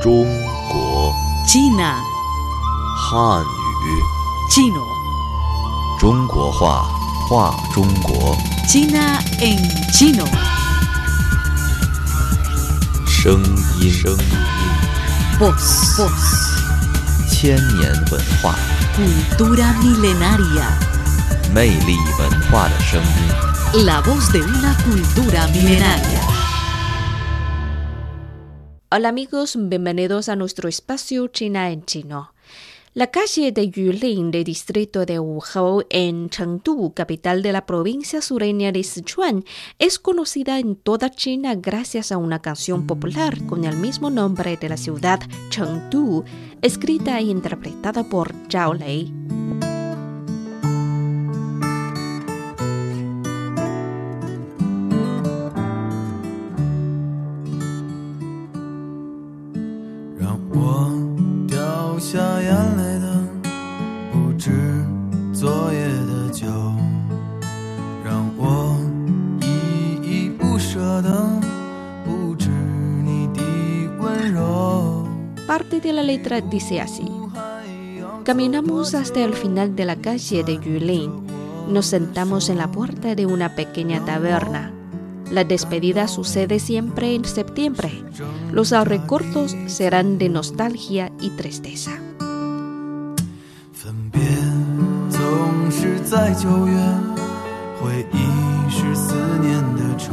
中国 China, 汉语 chino, 中国话话中国 China en chino. 声音声音 Voz, voz, 千年文化 cultura milenaria. 魅力文化的声音。 La voz de una cultura milenaria. Hola amigos, bienvenidos a nuestro espacio China en chino. La calle de Yulin del distrito de Wuzhou en Chengdu, capital de la provincia sureña de Sichuan, es conocida en toda China gracias a una canción popular con el mismo nombre de la ciudad, Chengdu, escrita e interpretada por Zhao Lei. 昨夜的酒，让我依依不舍的不止你的温柔。 Parte de la letra dice así. Caminamos hasta el final de la calle de Yulin. Nos sentamos en la puerta de una pequeña taberna. La despedida sucede siempre en septiembre. Los recortos serán de nostalgia y tristeza. 在九月，回忆是思念的愁。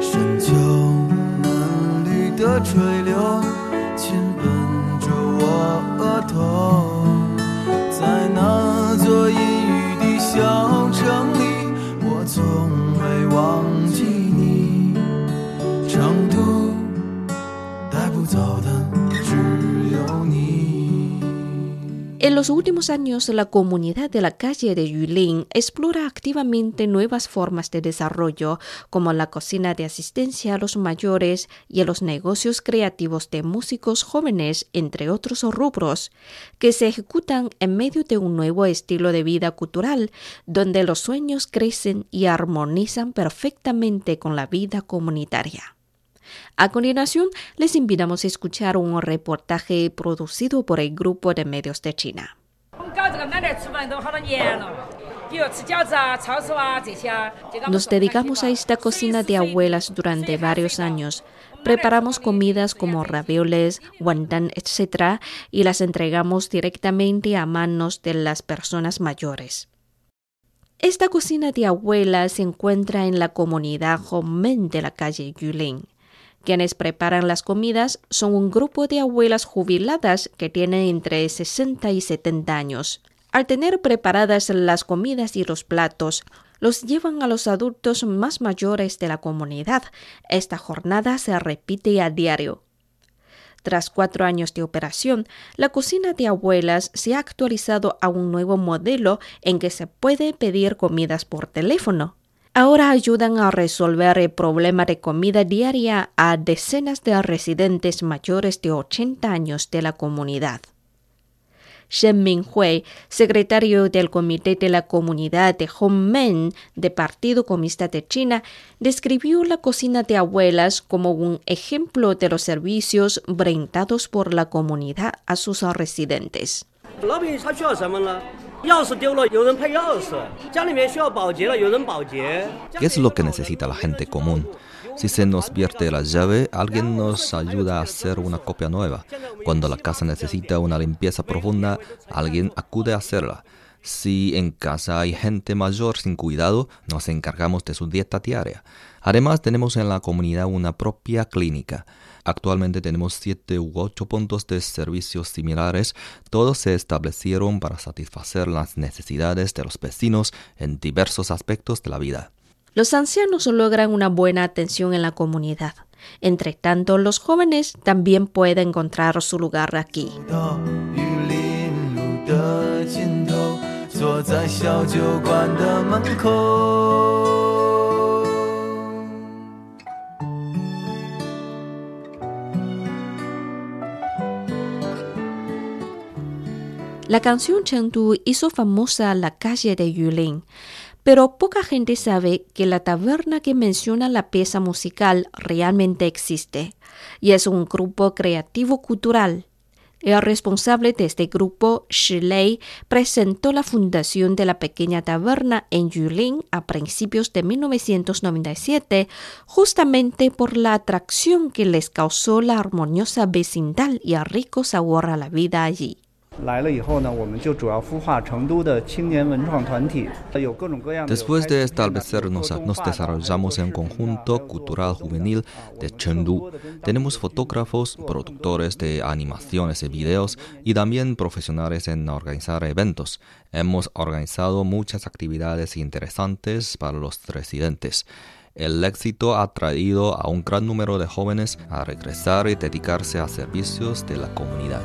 深秋嫩绿的垂柳，los últimos años, la comunidad de la calle de Yulin explora activamente nuevas formas de desarrollo, como la cocina de asistencia a los mayores y a los negocios creativos de músicos jóvenes, entre otros rubros, que se ejecutan en medio de un nuevo estilo de vida cultural, donde los sueños crecen y armonizan perfectamente con la vida comunitaria. A continuación, les invitamos a escuchar un reportaje producido por el Grupo de Medios de China. Nos dedicamos a esta cocina de abuelas durante varios años. Preparamos comidas como ravioles, guantán, etc. y las entregamos directamente a manos de las personas mayores. Esta cocina de abuelas se encuentra en la comunidad Homen de la calle Yulin. Quienes preparan las comidas son un grupo de abuelas jubiladas que tienen entre 60 y 70 años. Al tener preparadas las comidas y los platos, los llevan a los adultos más mayores de la comunidad. Esta jornada se repite a diario. Tras cuatro años de operación, la cocina de abuelas se ha actualizado a un nuevo modelo en que se puede pedir comidas por teléfono. Ahora ayudan a resolver el problema de comida diaria a decenas de residentes mayores de 80 años de la comunidad. Shen Minghui, secretario del Comité de la Comunidad de Hongmen del Partido Comunista de China, describió la cocina de abuelas como un ejemplo de los servicios brindados por la comunidad a sus residentes. ¿Qué es lo que necesita la gente común? Si se nos pierde la llave, alguien nos ayuda a hacer una copia nueva. Cuando la casa necesita una limpieza profunda, alguien acude a hacerla. Si en casa hay gente mayor sin cuidado, nos encargamos de su dieta diaria. Además, tenemos en la comunidad una propia clínica. Actualmente tenemos siete u ocho puntos de servicios similares. Todos se establecieron para satisfacer las necesidades de los vecinos en diversos aspectos de la vida. Los ancianos logran una buena atención en la comunidad. Entre tanto, los jóvenes también pueden encontrar su lugar aquí. La canción Chengdu hizo famosa la calle de Yulin. Pero poca gente sabe que la taberna que menciona la pieza musical realmente existe y es un grupo creativo cultural. El responsable de este grupo, Shi presentó la fundación de la pequeña taberna en Yulin a principios de 1997, justamente por la atracción que les causó la armoniosa vecindad y el rico sabor a la vida allí. Después de establecernos, nos desarrollamos en conjunto cultural juvenil de Chengdu. Tenemos fotógrafos, productores de animaciones y videos y también profesionales en organizar eventos. Hemos organizado muchas actividades interesantes para los residentes. El éxito ha traído a un gran número de jóvenes a regresar y dedicarse a servicios de la comunidad.